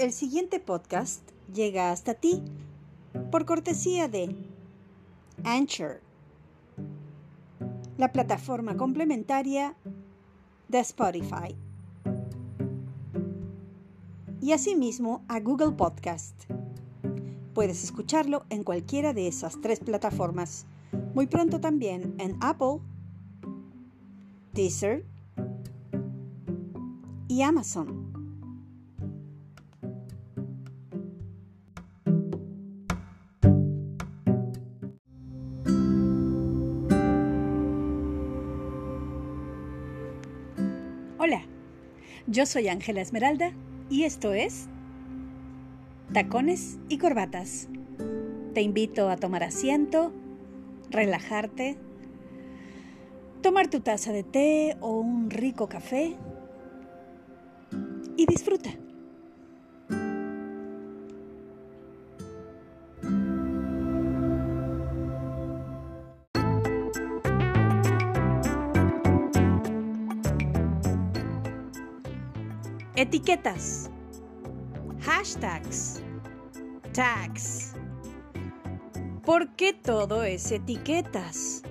El siguiente podcast llega hasta ti por cortesía de Anchor, la plataforma complementaria de Spotify, y asimismo a Google Podcast. Puedes escucharlo en cualquiera de esas tres plataformas. Muy pronto también en Apple, Deezer y Amazon. Hola, yo soy Ángela Esmeralda y esto es Tacones y Corbatas. Te invito a tomar asiento, relajarte, tomar tu taza de té o un rico café y disfruta. Etiquetas. Hashtags. Tags. ¿Por qué todo es etiquetas?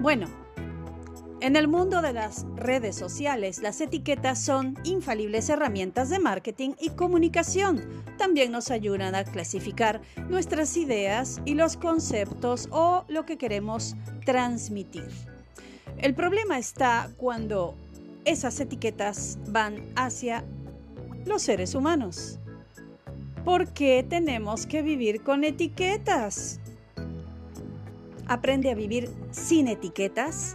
Bueno, en el mundo de las redes sociales, las etiquetas son infalibles herramientas de marketing y comunicación. También nos ayudan a clasificar nuestras ideas y los conceptos o lo que queremos transmitir. El problema está cuando esas etiquetas van hacia los seres humanos. ¿Por qué tenemos que vivir con etiquetas? Aprende a vivir sin etiquetas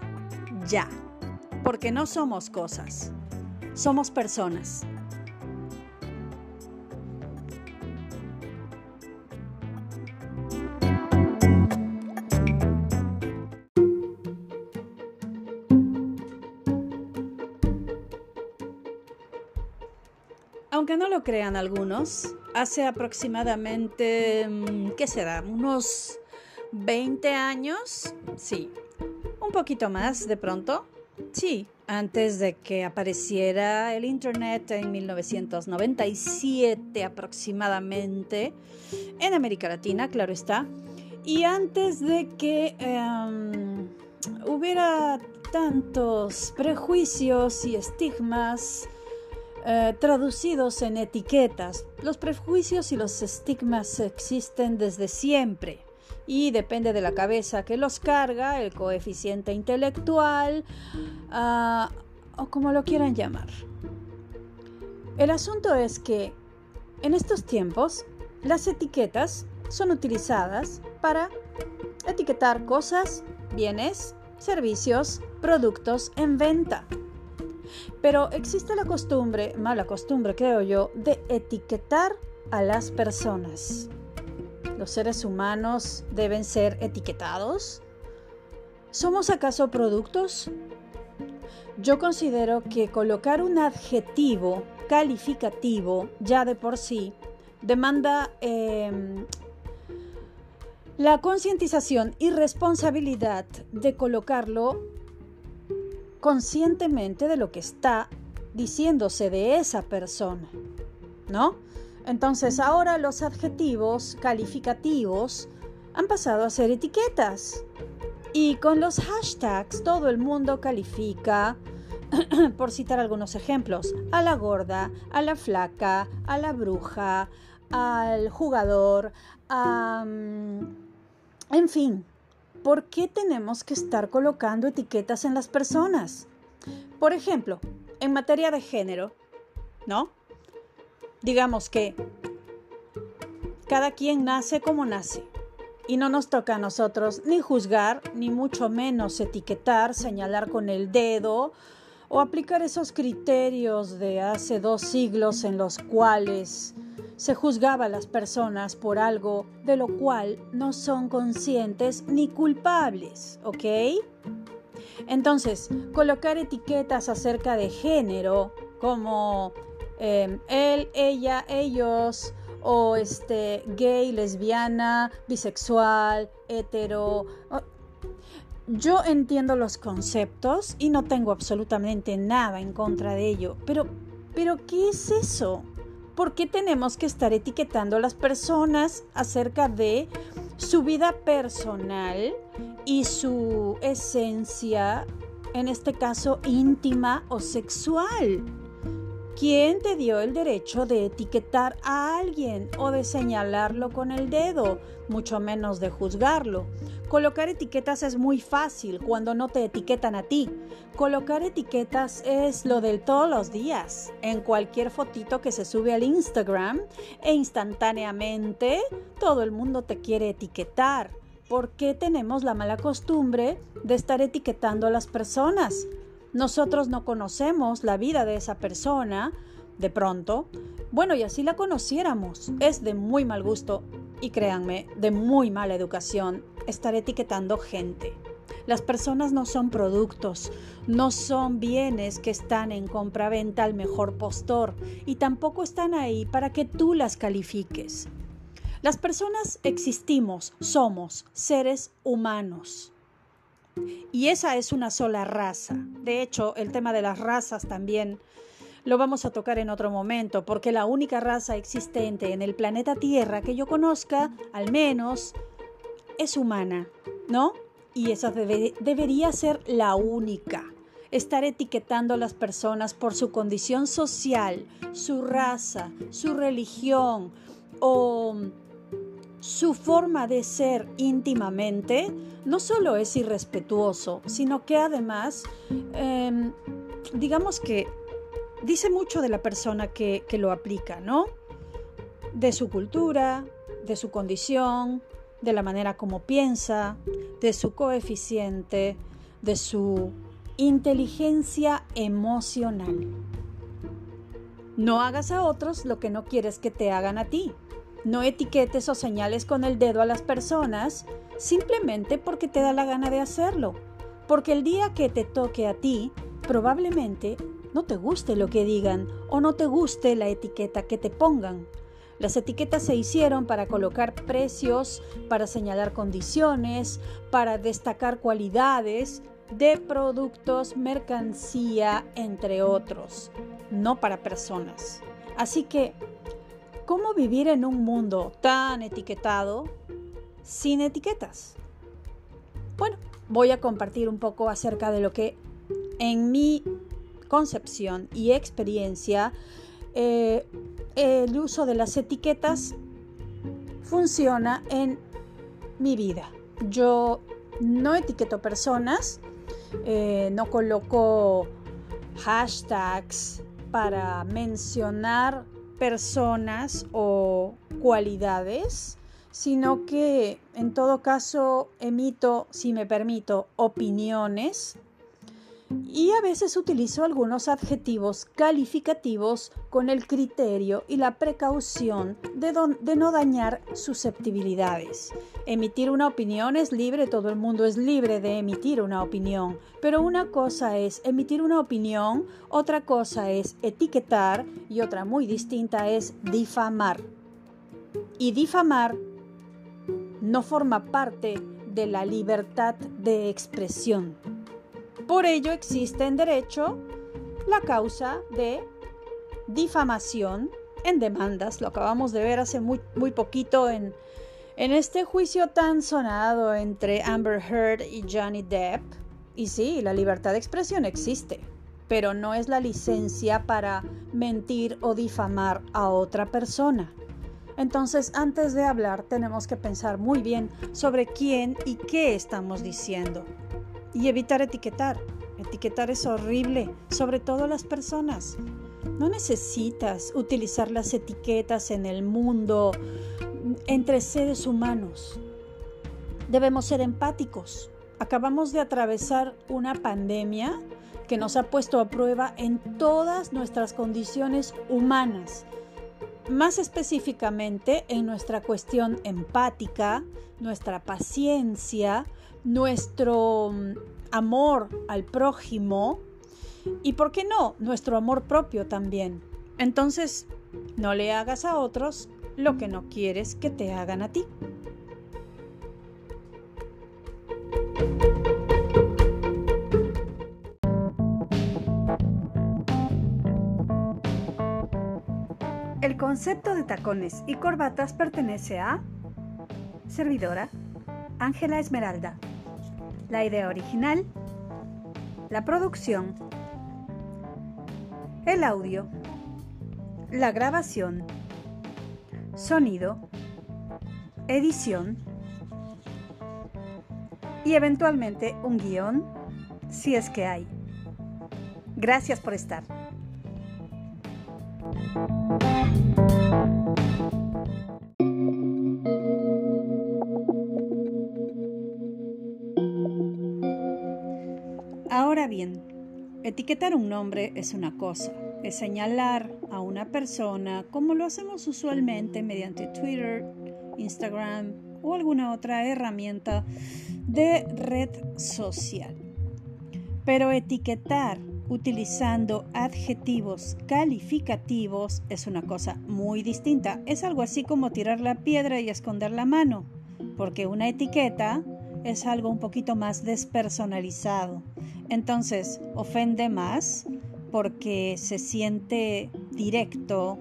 ya, porque no somos cosas, somos personas. Aunque no lo crean algunos, hace aproximadamente, mm, ¿qué será? Unos 20 años, sí, un poquito más de pronto, sí, antes de que apareciera el Internet en 1997 aproximadamente, en América Latina, claro está, y antes de que em, hubiera tantos prejuicios y estigmas, eh, traducidos en etiquetas. Los prejuicios y los estigmas existen desde siempre y depende de la cabeza que los carga, el coeficiente intelectual ah, o como lo quieran llamar. El asunto es que en estos tiempos las etiquetas son utilizadas para etiquetar cosas, bienes, servicios, productos en venta. Pero existe la costumbre, mala costumbre creo yo, de etiquetar a las personas. ¿Los seres humanos deben ser etiquetados? ¿Somos acaso productos? Yo considero que colocar un adjetivo calificativo ya de por sí demanda em, la concientización y responsabilidad de colocarlo conscientemente de lo que está diciéndose de esa persona, ¿no? Entonces ahora los adjetivos calificativos han pasado a ser etiquetas. Y con los hashtags todo el mundo califica, por citar algunos ejemplos, a la gorda, a la flaca, a la bruja, al jugador, a... En fin, ¿por qué tenemos que estar colocando etiquetas en las personas? Por ejemplo, en materia de género, ¿no? Digamos que cada quien nace como nace y no nos toca a nosotros ni juzgar, ni mucho menos etiquetar, señalar con el dedo o aplicar esos criterios de hace dos siglos en los cuales se juzgaba a las personas por algo de lo cual no son conscientes ni culpables, ¿ok? Entonces, colocar etiquetas acerca de género como em, él, ella, ellos, o este gay, lesbiana, bisexual, hetero. Yo entiendo los conceptos y no tengo absolutamente nada en contra de ello, pero, pero ¿qué es eso? ¿Por qué tenemos que estar etiquetando a las personas acerca de su vida personal y su esencia, en este caso íntima o sexual? ¿Quién te dio el derecho de etiquetar a alguien o de señalarlo con el dedo, mucho menos de juzgarlo? Colocar etiquetas es muy fácil cuando no te etiquetan a ti. Colocar etiquetas es lo del todos los días, en cualquier fotito que se sube al Instagram e instantáneamente todo el mundo te quiere etiquetar. ¿Por qué tenemos la mala costumbre de estar etiquetando a las personas? Nosotros no conocemos la vida de esa persona, de pronto, bueno, y así la conociéramos, es de muy mal gusto y créanme, de muy mala educación estar etiquetando gente. Las personas no son productos, no son bienes que están en compra-venta al mejor postor y tampoco están ahí para que tú las califiques. Las personas existimos, somos seres humanos. Y esa es una sola raza. De hecho, el tema de las razas también lo vamos a tocar en otro momento, porque la única raza existente en el planeta Tierra que yo conozca, al menos, es humana, ¿no? Y esa debería ser la única. Estar etiquetando a las personas por su condición social, su raza, su religión o su forma de ser íntimamente no solo es irrespetuoso, sino que además, em, digamos que dice mucho de la persona que, que lo aplica, ¿no? De su cultura, de su condición, de la manera como piensa, de su coeficiente, de su inteligencia emocional. No hagas a otros lo que no quieres que te hagan a ti. No etiquetes o señales con el dedo a las personas simplemente porque te da la gana de hacerlo. Porque el día que te toque a ti, probablemente no te guste lo que digan o no te guste la etiqueta que te pongan. Las etiquetas se hicieron para colocar precios, para señalar condiciones, para destacar cualidades de productos, mercancía, entre otros, no para personas. Así que ¿Cómo vivir en un mundo tan etiquetado sin etiquetas? Bueno, voy a compartir un poco acerca de lo que en mi concepción y experiencia eh, el uso de las etiquetas funciona en mi vida. Yo no etiqueto personas, eh, no coloco hashtags para mencionar personas o cualidades, sino que en todo caso emito, si me permito, opiniones y a veces utilizo algunos adjetivos calificativos con el criterio y la precaución de, de, no dañar susceptibilidades. Emitir una opinión es libre, todo el mundo es libre de emitir una opinión, pero una cosa es emitir una opinión, otra cosa es etiquetar y otra muy distinta es difamar. Y difamar no forma parte de la libertad de expresión. Por ello existe en derecho la causa de difamación en demandas. Lo acabamos de ver hace muy, poquito en, en este juicio tan sonado entre Amber Heard y Johnny Depp. Y sí, la libertad de expresión existe, pero no es la licencia para mentir o difamar a otra persona. Entonces, antes de hablar, tenemos que pensar muy bien sobre quién y qué estamos diciendo y evitar etiquetar. Etiquetar es horrible, sobre todo las personas. No necesitas utilizar las etiquetas en el mundo entre seres humanos. Debemos ser empáticos. Acabamos de atravesar una pandemia que nos ha puesto a prueba en todas nuestras condiciones humanas, más específicamente en nuestra cuestión empática, nuestra paciencia, nuestro mm, amor al prójimo y, ¿por qué no?, nuestro amor propio también. Entonces, no le hagas a otros lo que no quieres que te hagan a ti. El concepto de tacones y corbatas pertenece a servidora Ángela Esmeralda. La idea original, la producción, el audio, la grabación, sonido, edición y eventualmente un guion si es que hay. Gracias por estar. Etiquetar un nombre es una cosa, es señalar a una persona como lo hacemos usualmente mediante Twitter, Instagram o alguna otra herramienta de red social. Pero etiquetar utilizando adjetivos calificativos es una cosa muy distinta. Es algo así como tirar la piedra y esconder la mano, porque una etiqueta es algo un poquito más despersonalizado. Entonces, ofende más porque se siente directo,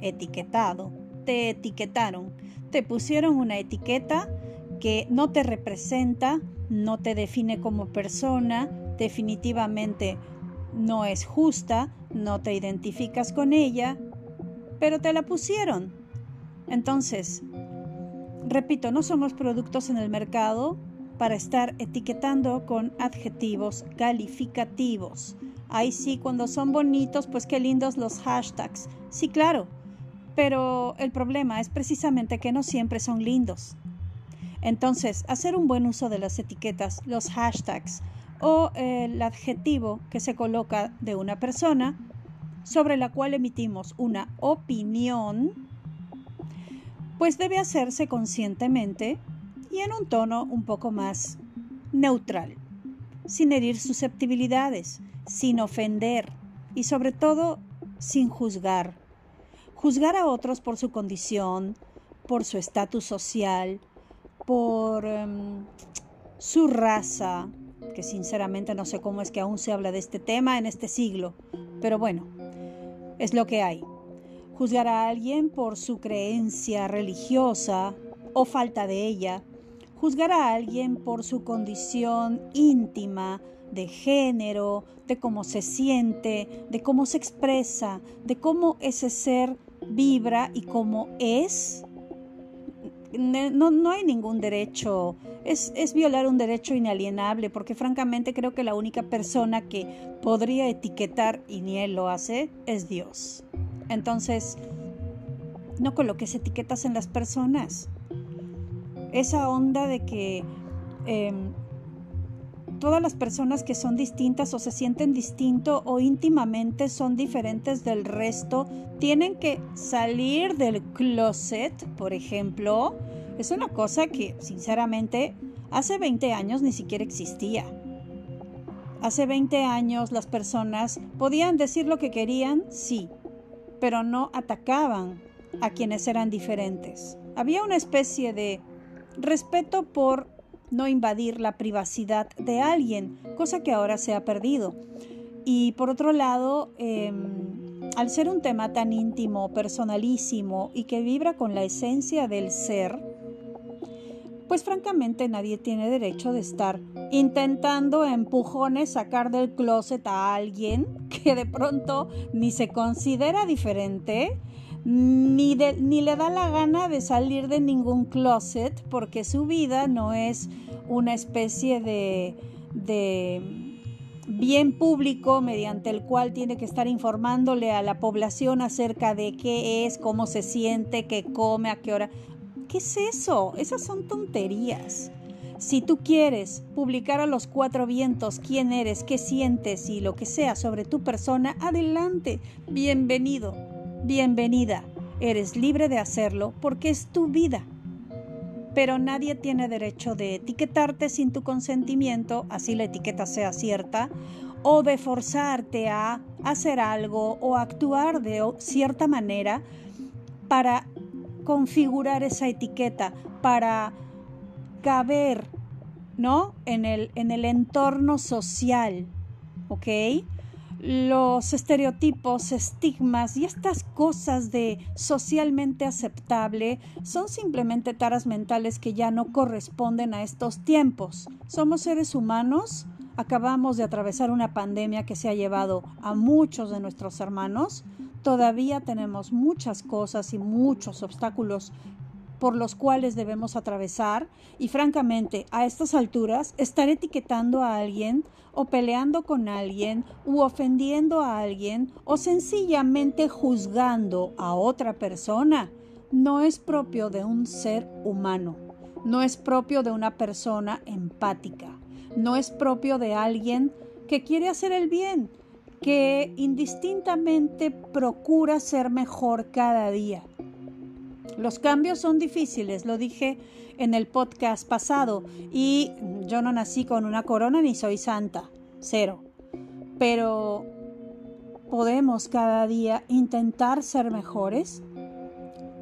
etiquetado. Te etiquetaron, te pusieron una etiqueta que no te representa, no te define como persona, definitivamente no es justa, no te identificas con ella, pero te la pusieron. Entonces, repito, no somos productos en el mercado para estar etiquetando con adjetivos calificativos. Ahí sí, cuando son bonitos, pues qué lindos los hashtags. Sí, claro, pero el problema es precisamente que no siempre son lindos. Entonces, hacer un buen uso de las etiquetas, los hashtags, o el adjetivo que se coloca de una persona sobre la cual emitimos una opinión, pues debe hacerse conscientemente y en un tono un poco más neutral, sin herir susceptibilidades, sin ofender y sobre todo sin juzgar. Juzgar a otros por su condición, por su estatus social, por em, su raza, que sinceramente no sé cómo es que aún se habla de este tema en este siglo, pero bueno, es lo que hay. Juzgar a alguien por su creencia religiosa o falta de ella, juzgar a alguien por su condición íntima, de género, de cómo se siente, de cómo se expresa, de cómo ese ser vibra y cómo es, no, no hay ningún derecho, es, es, violar un derecho inalienable, porque francamente creo que la única persona que podría etiquetar, y ni él lo hace, es Dios. Entonces, no coloques etiquetas en las personas. Esa onda de que em, todas las personas que son distintas o se sienten distinto o íntimamente son diferentes del resto, tienen que salir del closet, por ejemplo, es una cosa que, sinceramente, hace 20 años ni siquiera existía. Hace 20 años las personas podían decir lo que querían, sí, pero no atacaban a quienes eran diferentes. Había una especie de respeto por no invadir la privacidad de alguien, cosa que ahora se ha perdido. Y por otro lado, em, al ser un tema tan íntimo, personalísimo y que vibra con la esencia del ser, pues francamente nadie tiene derecho de estar intentando empujones sacar del closet a alguien que de pronto ni se considera diferente ni, ni le da la gana de salir de ningún closet porque su vida no es una especie de, de bien público mediante el cual tiene que estar informándole a la población acerca de qué es, cómo se siente, qué come, a qué hora. ¿Qué es eso? Esas son tonterías. Si tú quieres publicar a los cuatro vientos quién eres, qué sientes y lo que sea sobre tu persona, adelante, bienvenido bienvenida. Eres libre de hacerlo porque es tu vida. Pero nadie tiene derecho de etiquetarte sin tu consentimiento, así la etiqueta sea cierta, o de forzarte a hacer algo o actuar de cierta manera para configurar esa etiqueta, para caber, ¿no? En el, en el entorno social, ¿ok? Los estereotipos, estigmas y estas cosas de socialmente aceptable son simplemente taras mentales que ya no corresponden a estos tiempos. Somos seres humanos, acabamos de atravesar una pandemia que se ha llevado a muchos de nuestros hermanos, todavía tenemos muchas cosas y muchos obstáculos por los cuales debemos atravesar y francamente a estas alturas estar etiquetando a alguien o peleando con alguien u ofendiendo a alguien o sencillamente juzgando a otra persona no es propio de un ser humano, no es propio de una persona empática, no es propio de alguien que quiere hacer el bien, que indistintamente procura ser mejor cada día. Los cambios son difíciles, lo dije en el podcast pasado, y yo no nací con una corona ni soy santa, cero. Pero podemos cada día intentar ser mejores.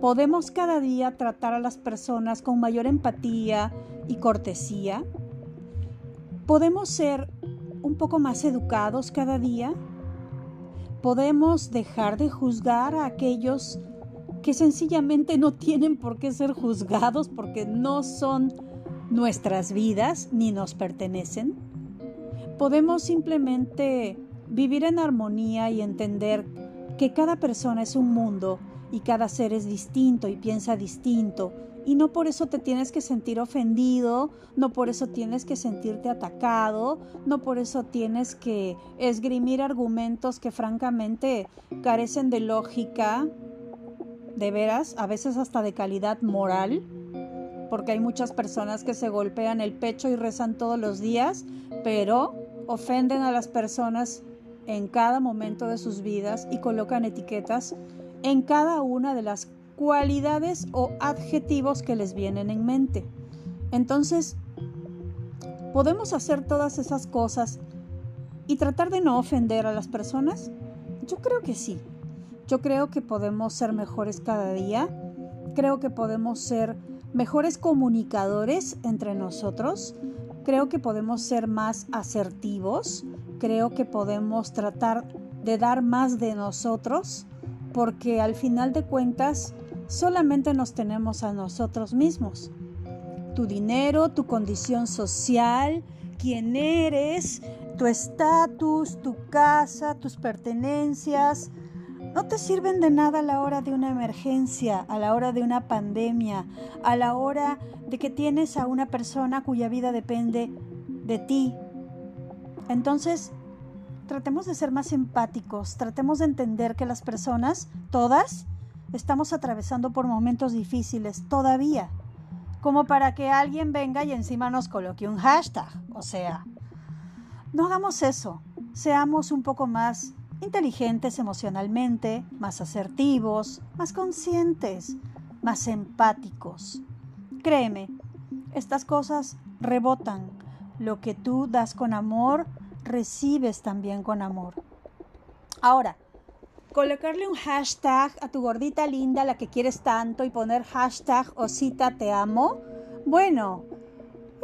Podemos cada día tratar a las personas con mayor empatía y cortesía. Podemos ser un poco más educados cada día. Podemos dejar de juzgar a aquellos que sencillamente no tienen por qué ser juzgados porque no son nuestras vidas ni nos pertenecen. Podemos simplemente vivir en armonía y entender que cada persona es un mundo y cada ser es distinto y piensa distinto y no por eso te tienes que sentir ofendido, no por eso tienes que sentirte atacado, no por eso tienes que esgrimir argumentos que francamente carecen de lógica de veras, a veces hasta de calidad moral, porque hay muchas personas que se golpean el pecho y rezan todos los días, pero ofenden a las personas en cada momento de sus vidas y colocan etiquetas en cada una de las cualidades o adjetivos que les vienen en mente. Entonces, ¿podemos hacer todas esas cosas y tratar de no ofender a las personas? Yo creo que sí. Yo creo que podemos ser mejores cada día, creo que podemos ser mejores comunicadores entre nosotros, creo que podemos ser más asertivos, creo que podemos tratar de dar más de nosotros, porque al final de cuentas solamente nos tenemos a nosotros mismos. Tu dinero, tu condición social, quién eres, tu estatus, tu casa, tus pertenencias, no te sirven de nada a la hora de una emergencia, a la hora de una pandemia, a la hora de que tienes a una persona cuya vida depende de ti. Entonces, tratemos de ser más empáticos, tratemos de entender que las personas, todas, estamos atravesando por momentos difíciles todavía, como para que alguien venga y encima nos coloque un hashtag. O sea, no hagamos eso, seamos un poco más inteligentes emocionalmente, más asertivos, más conscientes, más empáticos. Créeme, estas cosas rebotan. Lo que tú das con amor, recibes también con amor. Ahora, colocarle un hashtag a tu gordita linda, la que quieres tanto, y poner hashtag osita te amo, bueno,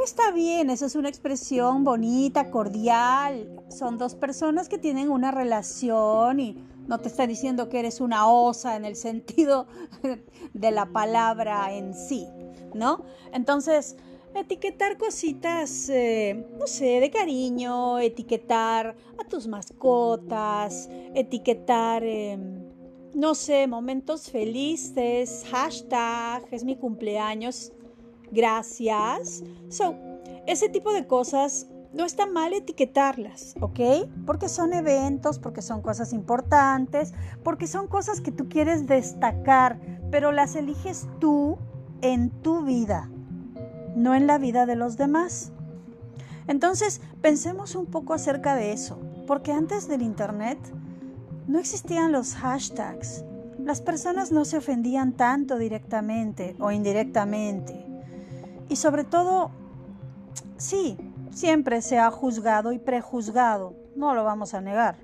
Está bien, esa es una expresión bonita, cordial. Son dos personas que tienen una relación y no te está diciendo que eres una osa en el sentido de la palabra en sí, ¿no? Entonces, etiquetar cositas, eh, no sé, de cariño, etiquetar a tus mascotas, etiquetar, em, no sé, momentos felices, hashtag, es mi cumpleaños gracias. So, ese tipo de cosas no está mal etiquetarlas, ¿ok? Porque son eventos, porque son cosas importantes, porque son cosas que tú quieres destacar, pero las eliges tú en tu vida, no en la vida de los demás. Entonces, pensemos un poco acerca de eso, porque antes del Internet no existían los hashtags. Las personas no se ofendían tanto directamente o indirectamente. Y sobre todo, sí, siempre se ha juzgado y prejuzgado, no lo vamos a negar.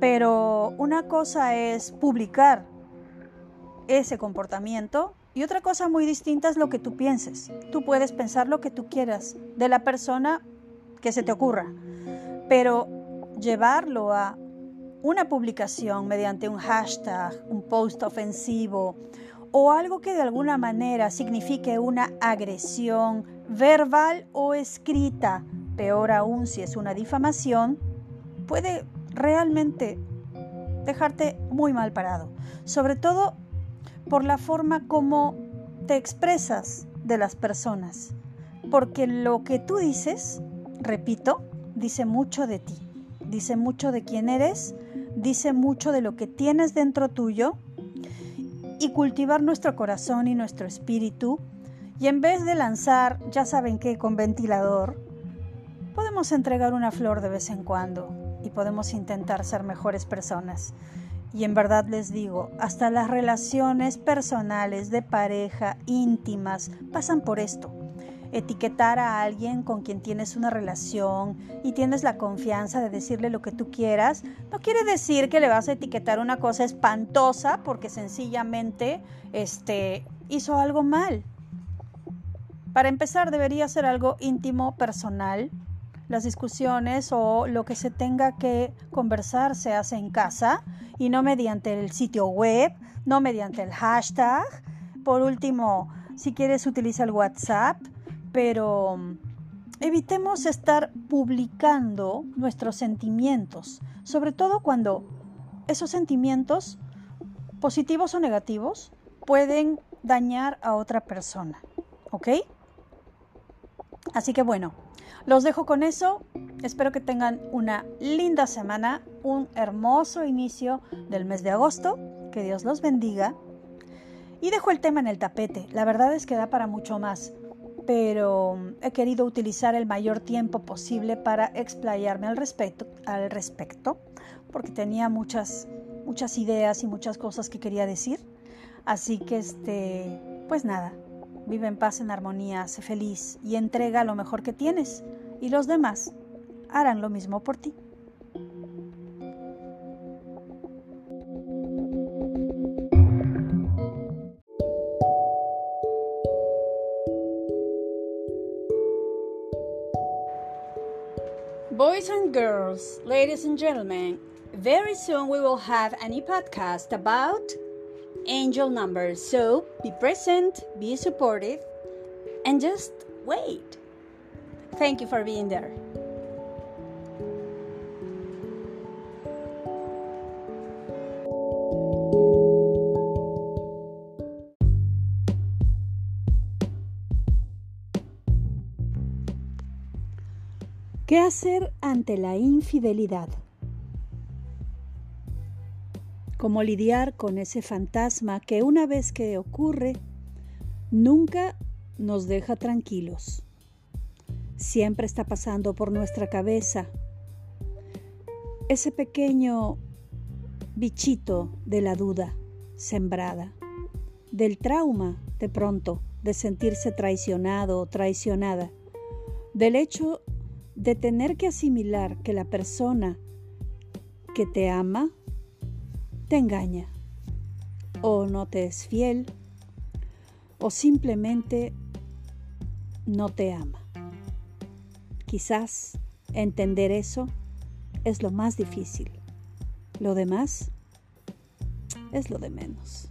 Pero una cosa es publicar ese comportamiento y otra cosa muy distinta es lo que tú pienses. Tú puedes pensar lo que tú quieras de la persona que se te ocurra, pero llevarlo a una publicación mediante un hashtag, un post ofensivo o algo que de alguna manera signifique una agresión verbal o escrita, peor aún si es una difamación, puede realmente dejarte muy mal parado, sobre todo por la forma como te expresas de las personas, porque lo que tú dices, repito, dice mucho de ti, dice mucho de quién eres, dice mucho de lo que tienes dentro tuyo y cultivar nuestro corazón y nuestro espíritu. Y en vez de lanzar, ya saben qué, con ventilador, podemos entregar una flor de vez en cuando y podemos intentar ser mejores personas. Y en verdad les digo, hasta las relaciones personales, de pareja, íntimas, pasan por esto etiquetar a alguien con quien tienes una relación y tienes la confianza de decirle lo que tú quieras, no quiere decir que le vas a etiquetar una cosa espantosa porque sencillamente este, hizo algo mal. Para empezar, debería ser algo íntimo, personal. Las discusiones o lo que se tenga que conversar se hace en casa y no mediante el sitio web, no mediante el hashtag. Por último, si quieres utiliza el WhatsApp pero mm, evitemos estar publicando nuestros sentimientos, sobre todo cuando esos sentimientos, positivos o negativos, pueden dañar a otra persona. ¿Ok? Así que bueno, los dejo con eso. Espero que tengan una linda semana, un hermoso inicio del mes de agosto. Que Dios los bendiga. Y dejo el tema en el tapete. La verdad es que da para mucho más pero he querido utilizar el mayor tiempo posible para explayarme al respecto, al respecto porque tenía muchas, muchas ideas y muchas cosas que quería decir. Así que, este, pues nada, vive en paz, en armonía, sé feliz y entrega lo mejor que tienes y los demás harán lo mismo por ti. Girls, ladies and gentlemen, very soon we will have a new podcast about angel numbers. So be present, be supportive, and just wait. Thank you for being there. ¿Qué hacer ante la infidelidad? ¿Cómo lidiar con ese fantasma que una vez que ocurre, nunca nos deja tranquilos? Siempre está pasando por nuestra cabeza ese pequeño bichito de la duda sembrada, del trauma de pronto de sentirse traicionado o traicionada, del hecho de tener que asimilar que la persona que te ama te engaña o no te es fiel o simplemente no te ama. Quizás entender eso es lo más difícil. Lo demás es lo de menos.